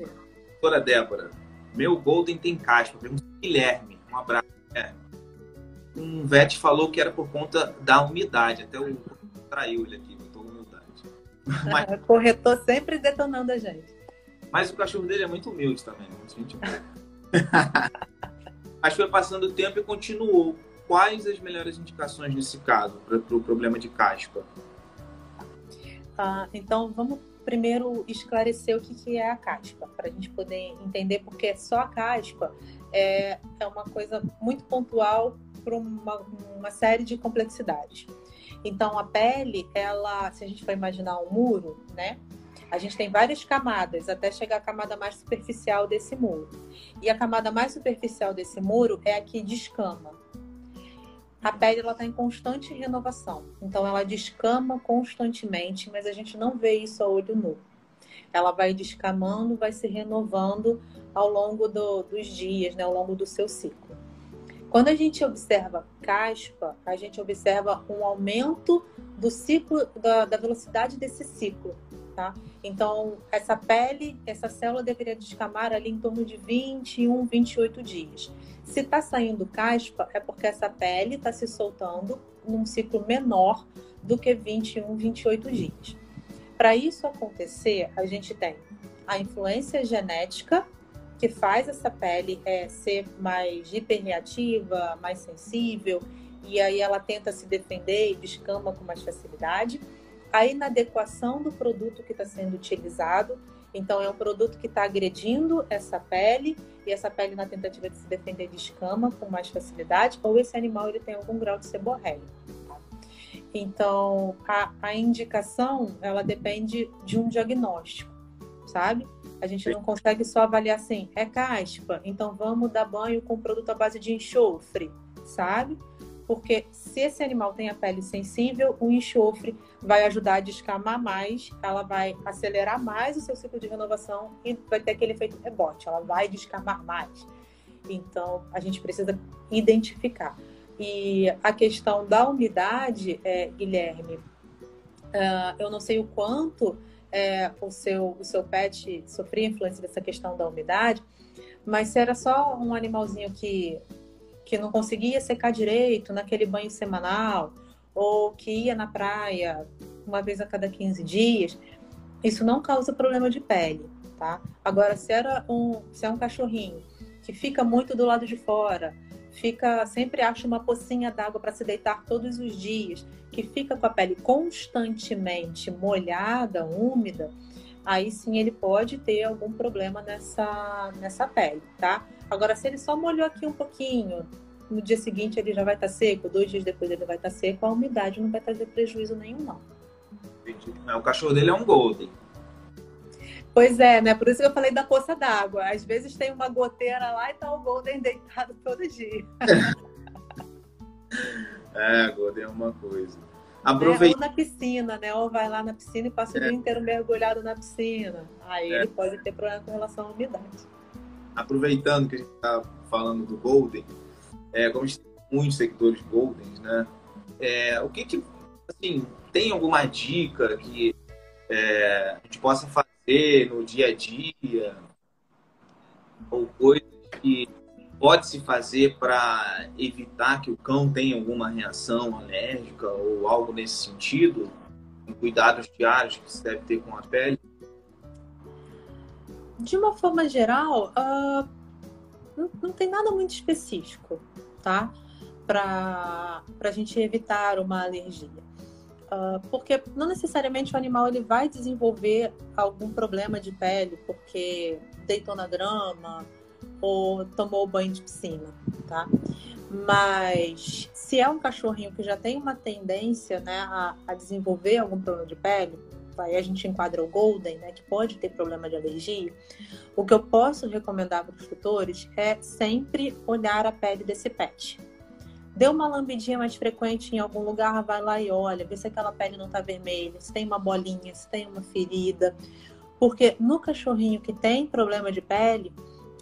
doutora Débora. Meu Golden tem caspa. Pergunta Guilherme. Um abraço, Guilherme. Um vet falou que era por conta da umidade. Até o traiu ele aqui, botou umidade. Mas... Corretor sempre detonando a gente. Mas o cachorro dele é muito humilde também. Né? Muito gente Mas foi passando o tempo e continuou. Quais as melhores indicações nesse caso para o pro problema de caspa? Ah, então vamos primeiro esclarecer o que, que é a caspa, para a gente poder entender, porque só a caspa é, é uma coisa muito pontual para uma, uma série de complexidades. Então, a pele, ela, se a gente for imaginar um muro, né? A gente tem várias camadas até chegar à camada mais superficial desse muro. E a camada mais superficial desse muro é a que descama, a pele ela está em constante renovação. Então ela descama constantemente, mas a gente não vê isso a olho nu. Ela vai descamando, vai se renovando ao longo do, dos dias, né, ao longo do seu ciclo. Quando a gente observa caspa, a gente observa um aumento do ciclo, da, da velocidade desse ciclo. Tá? Então, essa pele, essa célula deveria descamar ali em torno de 21, 28 dias. Se está saindo caspa, é porque essa pele está se soltando num ciclo menor do que 21, 28 dias. Para isso acontecer, a gente tem a influência genética, que faz essa pele é, ser mais hiperreativa, mais sensível, e aí ela tenta se defender e descama com mais facilidade. A inadequação do produto que está sendo utilizado, então, é um produto que está agredindo essa pele e essa pele, na tentativa de se defender de escama com mais facilidade, ou esse animal ele tem algum grau de seborréia. Então, a, a indicação, ela depende de um diagnóstico, sabe? A gente não consegue só avaliar assim, é caspa, então vamos dar banho com produto à base de enxofre, sabe? Porque se esse animal tem a pele sensível, o enxofre vai ajudar a descamar mais, ela vai acelerar mais o seu ciclo de renovação e vai ter aquele efeito rebote, ela vai descamar mais. Então, a gente precisa identificar. E a questão da umidade, é, Guilherme, Uh, eu não sei o quanto é, o, seu, o seu pet sofria influência dessa questão da umidade, mas se era só um animalzinho que, que não conseguia secar direito naquele banho semanal, ou que ia na praia uma vez a cada 15 dias, isso não causa problema de pele, tá? Agora, se, era um, se é um cachorrinho que fica muito do lado de fora, fica sempre acha uma pocinha d'água para se deitar todos os dias, que fica com a pele constantemente molhada, úmida, aí sim ele pode ter algum problema nessa, nessa pele, tá? Agora, se ele só molhou aqui um pouquinho, no dia seguinte ele já vai estar tá seco, dois dias depois ele vai estar tá seco, a umidade não vai trazer prejuízo nenhum, não. O cachorro dele é um golden. Pois é, né? Por isso que eu falei da poça d'água. Às vezes tem uma goteira lá e tá o Golden deitado todo dia. é, Golden é uma coisa. Aproveita. É, ou na piscina, né? Ou vai lá na piscina e passa é. o dia inteiro mergulhado na piscina. Aí é. ele pode ter problema com relação à umidade. Aproveitando que a gente está falando do Golden, é, como a gente tem muitos seguidores Goldens, né? É, o que que, assim, tem alguma dica que é, a gente possa fazer no dia a dia, ou coisas que pode se fazer para evitar que o cão tenha alguma reação alérgica ou algo nesse sentido? Cuidados diários que se deve ter com a pele? De uma forma geral, uh, não, não, tem nada muito específico, tá? Para a gente evitar uma alergia. Uh, porque não necessariamente o animal ele vai desenvolver algum problema de pele porque deitou na grama ou tomou banho de piscina, tá? Mas se é um cachorrinho que já tem uma tendência né, a, a desenvolver algum problema de pele, aí a gente enquadra o Golden, né, que pode ter problema de alergia, o que eu posso recomendar para os tutores é sempre olhar a pele desse pet Deu uma lambidinha mais frequente em algum lugar, vai lá e olha, vê se aquela pele não está vermelha, se tem uma bolinha, se tem uma ferida. Porque no cachorrinho que tem problema de pele,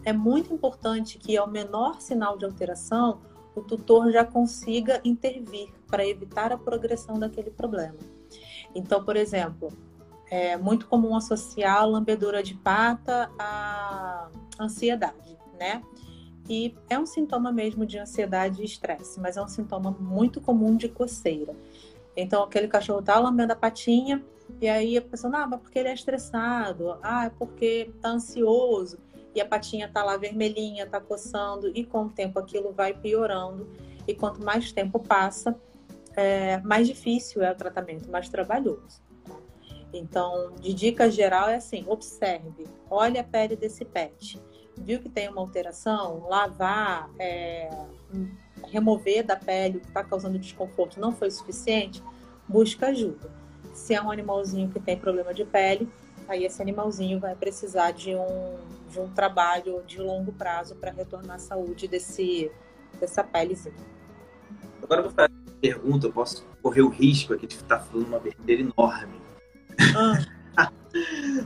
é muito importante que ao menor sinal de alteração, o tutor já consiga intervir para evitar a progressão daquele problema. Então, por exemplo, é muito comum associar a lambedura de pata à ansiedade, né? E é um sintoma mesmo de ansiedade e estresse, mas é um sintoma muito comum de coceira. Então, aquele cachorro tá lambendo a patinha, e aí a pessoa, ah, mas porque ele é estressado, ah, é porque tá ansioso, e a patinha tá lá vermelhinha, tá coçando, e com o tempo aquilo vai piorando, e quanto mais tempo passa, é, mais difícil é o tratamento, mais trabalhoso. Então, de dica geral é assim: observe, olhe a pele desse pet viu que tem uma alteração, lavar, é, remover da pele o que está causando desconforto não foi suficiente, busca ajuda. Se é um animalzinho que tem problema de pele, aí esse animalzinho vai precisar de um, de um trabalho de longo prazo para retornar à saúde desse, dessa pelezinha. Agora eu vou fazer uma pergunta, eu posso correr o risco aqui de estar falando uma besteira enorme. Ah.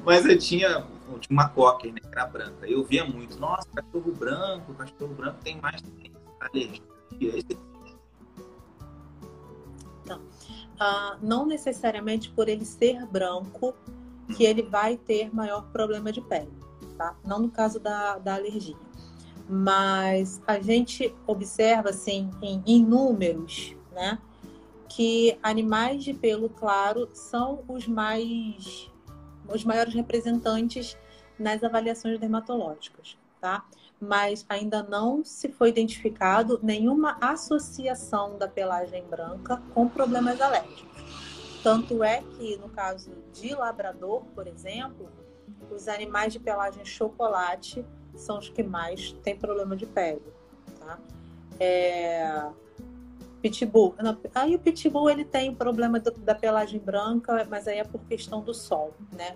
Mas eu tinha tinha uma cocker, né, que era branca. Eu via muito, nossa, cachorro branco, cachorro branco tem mais alergia. Não. Ah, não necessariamente por ele ser branco que ele vai ter maior problema de pele, tá? Não no caso da, da alergia. Mas a gente observa, assim, em, em números, né? Que animais de pelo claro são os mais os maiores representantes nas avaliações dermatológicas, tá? Mas ainda não se foi identificado nenhuma associação da pelagem branca com problemas alérgicos. Tanto é que, no caso de labrador, por exemplo, os animais de pelagem chocolate são os que mais têm problema de pele, tá? É... Pitbull. Aí o pitbull ele tem problema da pelagem branca, mas aí é por questão do sol, né?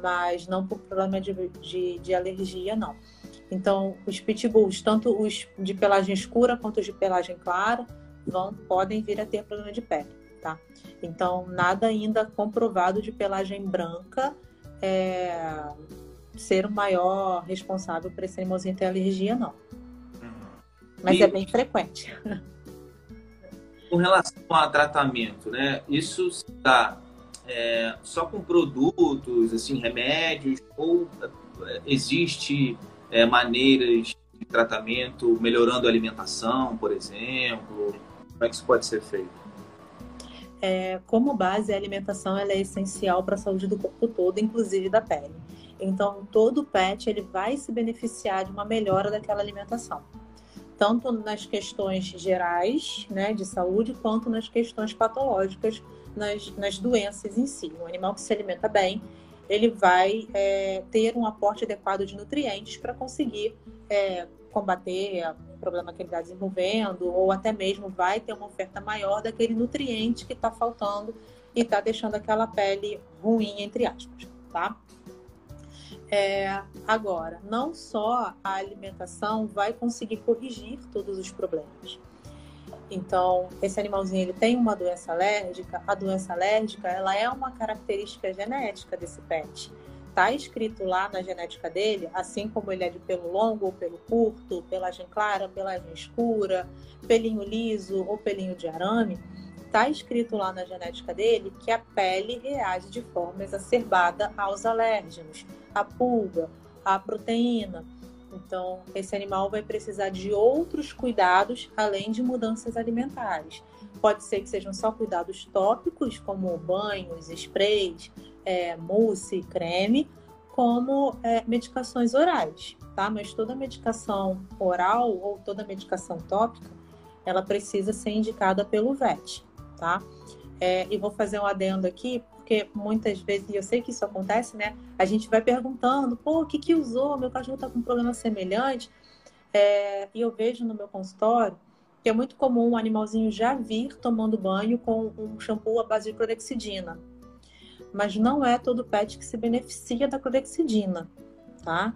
Mas não por problema de, de, de alergia, não. Então, os pitbulls, tanto os de pelagem escura quanto os de pelagem clara, vão, podem vir a ter problema de pele, tá? Então, nada ainda comprovado de pelagem branca é, ser o maior responsável por esse animalzinho ter alergia, não. Uhum. Mas e... é bem frequente. com relação a tratamento, né? Isso está é, só com produtos, assim, remédios, ou é, existe é, maneiras de tratamento melhorando a alimentação, por exemplo? Como é que isso pode ser feito? É, como base, a alimentação ela é essencial para a saúde do corpo todo, inclusive da pele. Então, todo pet ele vai se beneficiar de uma melhora daquela alimentação, tanto nas questões gerais, né, de saúde, quanto nas questões patológicas, nas, nas doenças em si. Um animal que se alimenta bem, ele vai é, ter um aporte adequado de nutrientes para conseguir é, combater o problema que ele está desenvolvendo, ou até mesmo vai ter uma oferta maior daquele nutriente que está faltando e está deixando aquela pele ruim, entre aspas, tá? É, agora, não só a alimentação vai conseguir corrigir todos os problemas. Então, esse animalzinho ele tem uma doença alérgica. A doença alérgica ela é uma característica genética desse pet está escrito lá na genética dele, assim como ele é de pelo longo ou pelo curto, pelagem clara, pelagem escura, pelinho liso ou pelinho de arame, está escrito lá na genética dele que a pele reage de forma exacerbada aos alérgenos, à pulga, à proteína. Então, esse animal vai precisar de outros cuidados além de mudanças alimentares. Pode ser que sejam só cuidados tópicos, como banhos, sprays, é, mousse, creme, como é, medicações orais, tá? Mas toda medicação oral ou toda medicação tópica, ela precisa ser indicada pelo VET, tá? É, e vou fazer um adendo aqui, porque muitas vezes, e eu sei que isso acontece, né? A gente vai perguntando, pô, o que que usou? Meu cachorro tá com um problema semelhante. É, e eu vejo no meu consultório que é muito comum um animalzinho já vir tomando banho com um shampoo à base de clorexidina, mas não é todo pet que se beneficia da clorexidina, tá?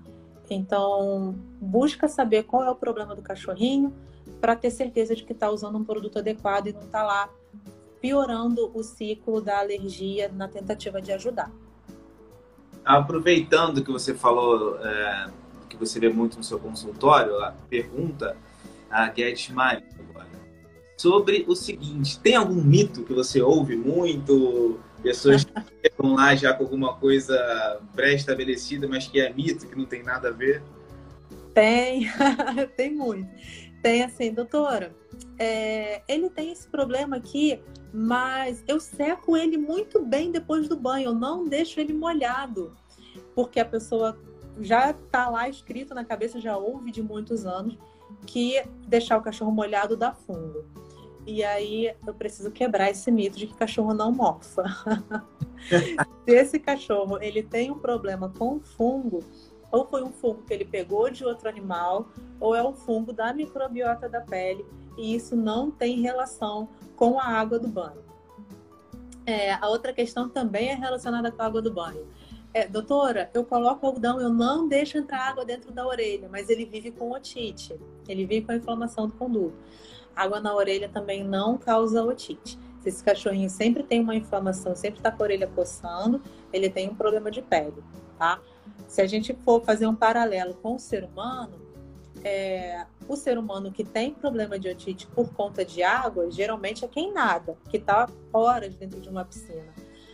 Então, busca saber qual é o problema do cachorrinho para ter certeza de que está usando um produto adequado e não está lá piorando o ciclo da alergia na tentativa de ajudar. Aproveitando que você falou é, que você vê muito no seu consultório, a pergunta a Guedes Maia sobre o seguinte: tem algum mito que você ouve muito Pessoas que chegam lá já com alguma coisa pré-estabelecida, mas que é mito, que não tem nada a ver? Tem, tem muito. Tem assim, doutora, é, ele tem esse problema aqui, mas eu seco ele muito bem depois do banho, eu não deixo ele molhado, porque a pessoa já está lá escrito na cabeça, já ouve de muitos anos, que deixar o cachorro molhado dá fungo. E aí eu preciso quebrar esse mito de que cachorro não morfa. Se esse cachorro ele tem um problema com fungo, ou foi um fungo que ele pegou de outro animal, ou é um fungo da microbiota da pele, e isso não tem relação com a água do banho. É, a outra questão também é relacionada com a água do banho. É, doutora, eu coloco algodão, eu não deixo entrar água dentro da orelha, mas ele vive com otite, ele vive com a inflamação do conduto. Água na orelha também não causa otite. Se esse cachorrinho sempre tem uma inflamação, sempre está com a orelha coçando, ele tem um problema de pele, tá? Se a gente for fazer um paralelo com o ser humano, é, o ser humano que tem problema de otite por conta de água, geralmente é quem nada, que está horas dentro de uma piscina.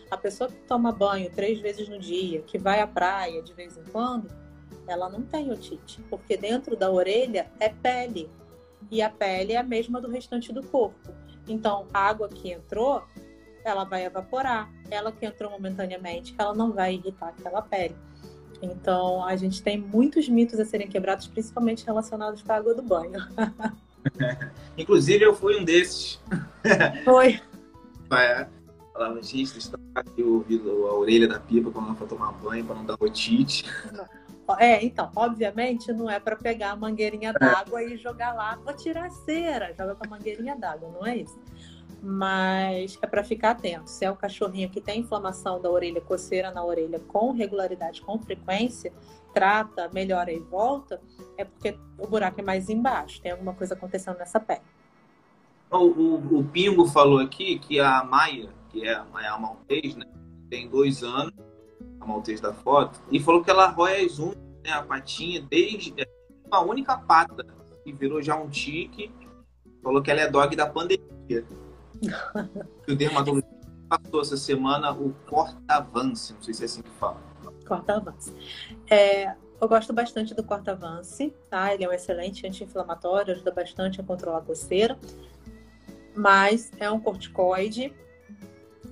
A pessoa que toma banho três vezes no dia, que vai à praia de vez em quando, ela não tem otite, porque dentro da orelha é pele, e a pele é a mesma do restante do corpo. Então, a água que entrou, ela vai evaporar. Ela que entrou momentaneamente, ela não vai irritar aquela pele. Então, a gente tem muitos mitos a serem quebrados, principalmente relacionados com a água do banho. Inclusive, eu fui um desses. Foi. É, falava, gente, deixa eu a orelha da pipa quando ela for tomar banho, para não dar otite. É, então, obviamente não é para pegar a mangueirinha d'água e jogar lá, vou tirar a cera, joga com a mangueirinha d'água, não é isso. Mas é para ficar atento. Se é o cachorrinho que tem inflamação da orelha, coceira na orelha com regularidade, com frequência, trata, melhora e volta, é porque o buraco é mais embaixo, tem alguma coisa acontecendo nessa pele. O, o, o Pingo falou aqui que a Maia, que é a Maia Maltês, né, tem dois anos, a Maltês da foto, e falou que ela rói as unhas, né, a patinha, desde uma única pata, que virou já um tique. Falou que ela é dog da pandemia. O dermatologista passou essa semana o Cortavance, não sei se é assim que fala. Cortavance. É, eu gosto bastante do Cortavance, tá? Ele é um excelente anti-inflamatório, ajuda bastante a controlar a coceira, mas é um corticoide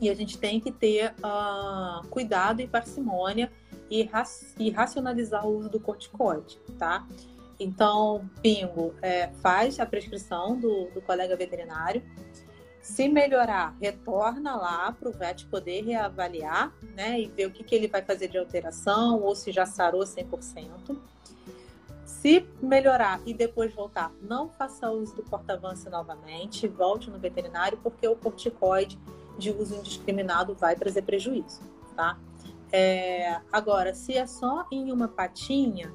e a gente tem que ter uh, cuidado e parcimônia e, e, racionalizar o uso do corticoide, tá? Então, Pingo é, faz a prescrição do, do colega veterinário. Se melhorar, retorna lá para o VET poder reavaliar, né? E ver o que, que ele vai fazer de alteração ou se já sarou 100%. Se melhorar e depois voltar, não faça uso do porta-avance novamente, volte no veterinário, porque o corticoide de uso indiscriminado vai trazer prejuízo, tá? É, agora, se é só em uma patinha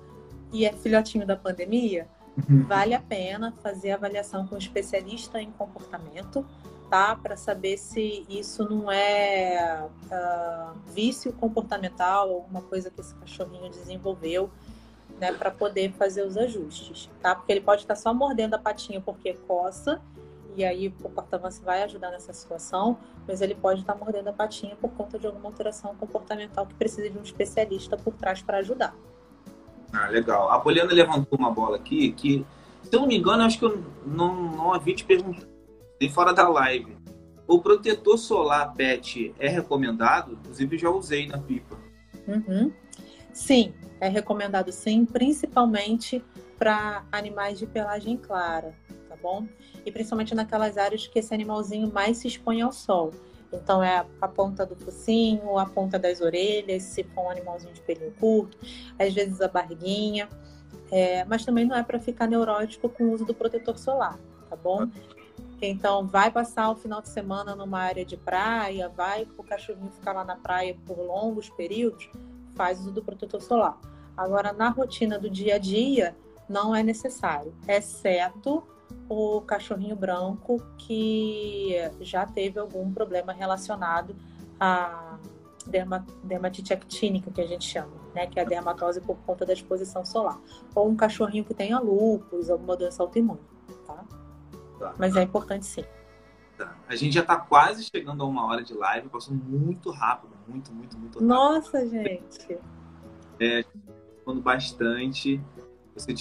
e é filhotinho da pandemia, uhum. vale a pena fazer avaliação com um especialista em comportamento, tá? Para saber se isso não é uh, vício comportamental, alguma coisa que esse cachorrinho desenvolveu, né? Para poder fazer os ajustes, tá? Porque ele pode estar só mordendo a patinha porque coça e aí o porta-avanço vai ajudar nessa situação, mas ele pode estar mordendo a patinha por conta de alguma alteração comportamental que precisa de um especialista por trás para ajudar. Ah, legal. A Poliana levantou uma bola aqui que, se eu não me engano, acho que eu não, não havia te perguntado, nem fora da live. O protetor solar PET é recomendado? Inclusive, já usei na pipa. Uhum. Sim, é recomendado sim, principalmente para animais de pelagem clara, tá bom? e principalmente naquelas áreas que esse animalzinho mais se expõe ao sol. Então é a ponta do focinho, a ponta das orelhas, se for um animalzinho de pelinho curto, às vezes a barriguinha. É, mas também não é para ficar neurótico com o uso do protetor solar, tá bom? Então vai passar o final de semana numa área de praia, vai o cachorrinho ficar lá na praia por longos períodos, faz uso do protetor solar. Agora na rotina do dia a dia não é necessário, exceto o cachorrinho branco que já teve algum problema relacionado a dermatite actínica, que a gente chama, né? que é a dermatose por conta da exposição solar. Ou um cachorrinho que tenha lúpus, alguma doença autoimune. Tá? Tá. Mas é importante sim. Tá. A gente já está quase chegando a uma hora de live, passou muito rápido, muito, muito, muito rápido. Nossa, gente! É, falando bastante.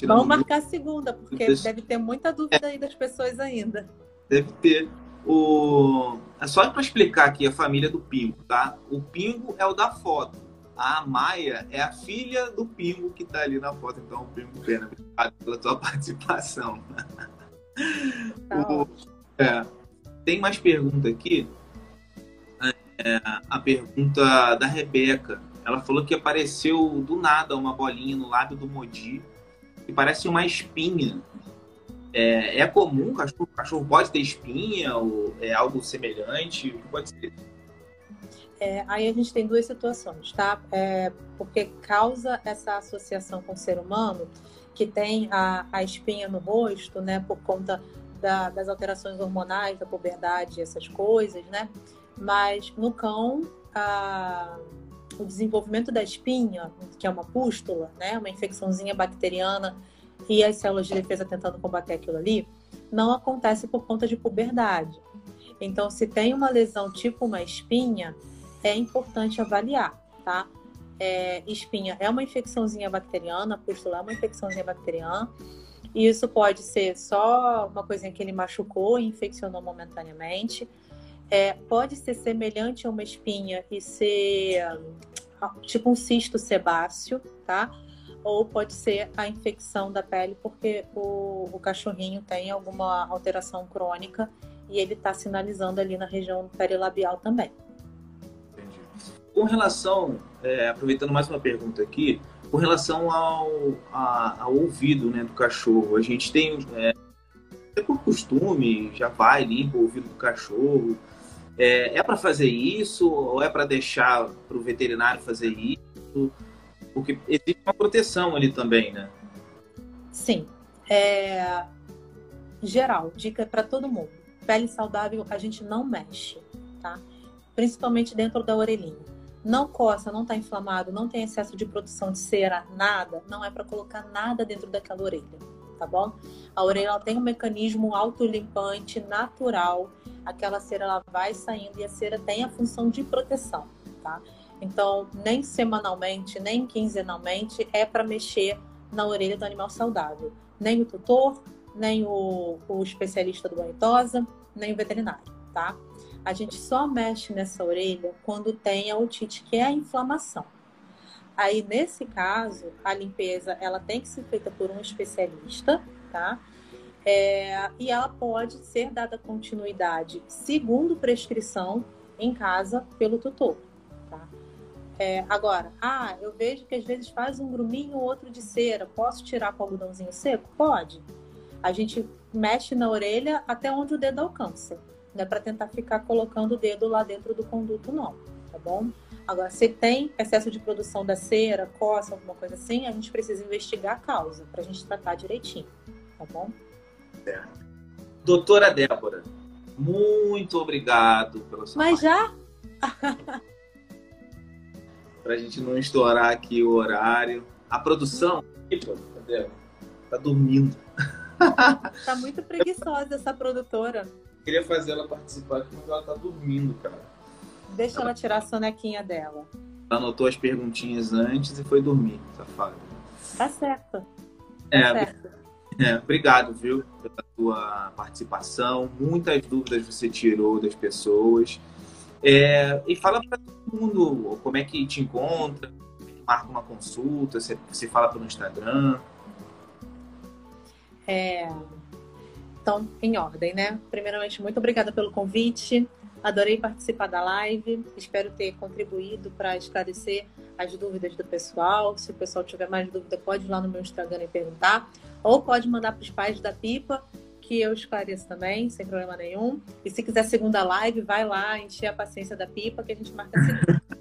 Vamos marcar a segunda, porque deve ter muita dúvida aí das pessoas ainda. Deve ter. O... É só para explicar aqui a família do Pingo, tá? O Pingo é o da foto. A Maia é a filha do Pingo que tá ali na foto. Então, Pingo Pena, obrigado pela tua participação. Tá o... é. Tem mais pergunta aqui. É, a pergunta da Rebeca. Ela falou que apareceu do nada uma bolinha no lábio do Modi que parece uma espinha. É, é comum? O cachorro, cachorro pode ter espinha ou é algo semelhante? O que pode ser? É, aí a gente tem duas situações, tá? É, porque causa essa associação com o ser humano, que tem a, a espinha no rosto, né? Por conta da, das alterações hormonais, da puberdade, essas coisas, né? Mas no cão, a o desenvolvimento da espinha, que é uma pústula, né, uma infecçãozinha bacteriana, e as células de defesa tentando combater aquilo ali, não acontece por conta de puberdade. Então, se tem uma lesão tipo uma espinha, é importante avaliar, tá? É, espinha é uma infecçãozinha bacteriana, pústula é uma infecçãozinha bacteriana, e isso pode ser só uma coisinha que ele machucou e infeccionou momentaneamente, é, pode ser semelhante a uma espinha e ser ah, tipo um cisto sebáceo, tá? Ou pode ser a infecção da pele porque o, o cachorrinho tem alguma alteração crônica e ele está sinalizando ali na região perilabial também. Com relação, é, aproveitando mais uma pergunta aqui, com relação ao, a, ao ouvido né, do cachorro, a gente tem, é, é por costume, já vai, limpa o ouvido do cachorro, é, é para fazer isso ou é para deixar para o veterinário fazer isso? Porque existe uma proteção ali também, né? Sim. É... Geral, dica para todo mundo. Pele saudável a gente não mexe, tá? Principalmente dentro da orelhinha. Não coça, não está inflamado, não tem excesso de produção de cera, nada. Não é para colocar nada dentro daquela orelha, tá bom? A orelha tem um mecanismo autolimpante natural. Aquela cera ela vai saindo e a cera tem a função de proteção, tá? Então, nem semanalmente, nem quinzenalmente é para mexer na orelha do animal saudável. Nem o tutor, nem o, o especialista do banho tosa, nem o veterinário, tá? A gente só mexe nessa orelha quando tem a otite, que é a inflamação. Aí, nesse caso, a limpeza ela tem que ser feita por um especialista, tá? É, e ela pode ser dada continuidade segundo prescrição em casa pelo tutor, tá? É, agora, ah, eu vejo que às vezes faz um gruminho ou outro de cera, posso tirar com algodãozinho seco? Pode. A gente mexe na orelha até onde o dedo alcança, não é para tentar ficar colocando o dedo lá dentro do conduto, não, tá bom? Agora, se tem excesso de produção da cera, coça, alguma coisa assim, a gente precisa investigar a causa para a gente tratar direitinho, tá bom? É. Doutora Débora, muito obrigado pela sua Mas já? para a gente não estourar aqui o horário. A produção, cadê? Tá dormindo. tá muito preguiçosa essa produtora. Queria fazer ela participar aqui, mas ela tá dormindo, cara. Deixa ela tirar a sonequinha dela. Ela anotou as perguntinhas antes e foi dormir, safada. Tá certo. Tá é, certo. É, obrigado, viu, pela tua participação. Muitas dúvidas você tirou das pessoas. É, e fala para todo mundo como é que te encontra, marca uma consulta, você, você fala pelo Instagram. É, então, em ordem, né? Primeiramente, muito obrigada pelo convite. Adorei participar da live. Espero ter contribuído para esclarecer as dúvidas do pessoal. Se o pessoal tiver mais dúvida, pode ir lá no meu Instagram e perguntar. Ou pode mandar para os pais da Pipa, que eu esclareço também, sem problema nenhum. E se quiser segunda live, vai lá, encher a paciência da Pipa, que a gente marca a segunda.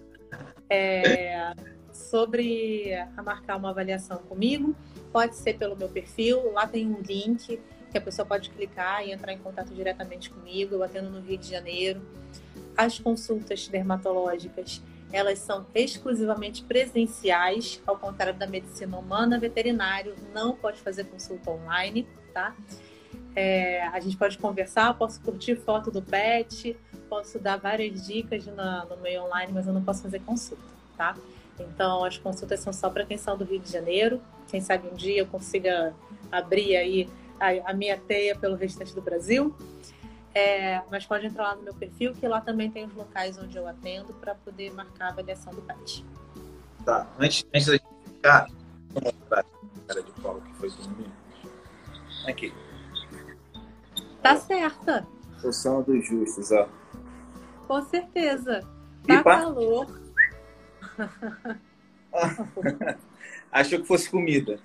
É, sobre a marcar uma avaliação comigo, pode ser pelo meu perfil. Lá tem um link que a pessoa pode clicar e entrar em contato diretamente comigo. Eu atendo no Rio de Janeiro. As consultas dermatológicas, elas são exclusivamente presenciais, ao contrário da medicina humana, veterinário não pode fazer consulta online, tá? É, a gente pode conversar, posso curtir foto do pet, posso dar várias dicas na, no meio online, mas eu não posso fazer consulta, tá? Então, as consultas são só para quem são do Rio de Janeiro. Quem sabe um dia eu consiga abrir aí a, a minha teia pelo restante do Brasil. É, mas pode entrar lá no meu perfil, que lá também tem os locais onde eu atendo para poder marcar a avaliação do pet. Tá, antes, antes da gente ficar, mostrar a cara de Paulo que foi dormir. Aqui. Tá ó. certa. Função dos justos, ó. Com certeza. Tá Pipa. calor. Achou que fosse comida.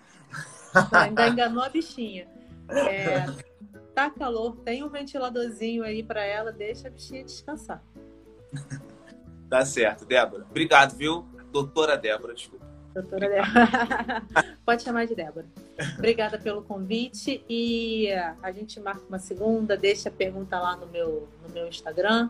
Ainda enganou a bichinha. É, tá calor, tem um ventiladorzinho aí para ela, deixa a bichinha descansar. Tá certo, Débora. Obrigado, viu? Doutora Débora, desculpa. Doutora Débora. Pode chamar de Débora. Obrigada pelo convite e a gente marca uma segunda, deixa a pergunta lá no meu, no meu Instagram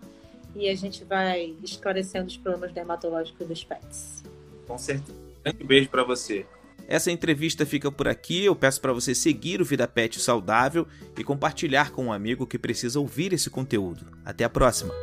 e a gente vai esclarecendo os problemas dermatológicos dos pets. Com certeza. Um grande beijo para você. Essa entrevista fica por aqui. Eu peço para você seguir o Vida Pet Saudável e compartilhar com um amigo que precisa ouvir esse conteúdo. Até a próxima!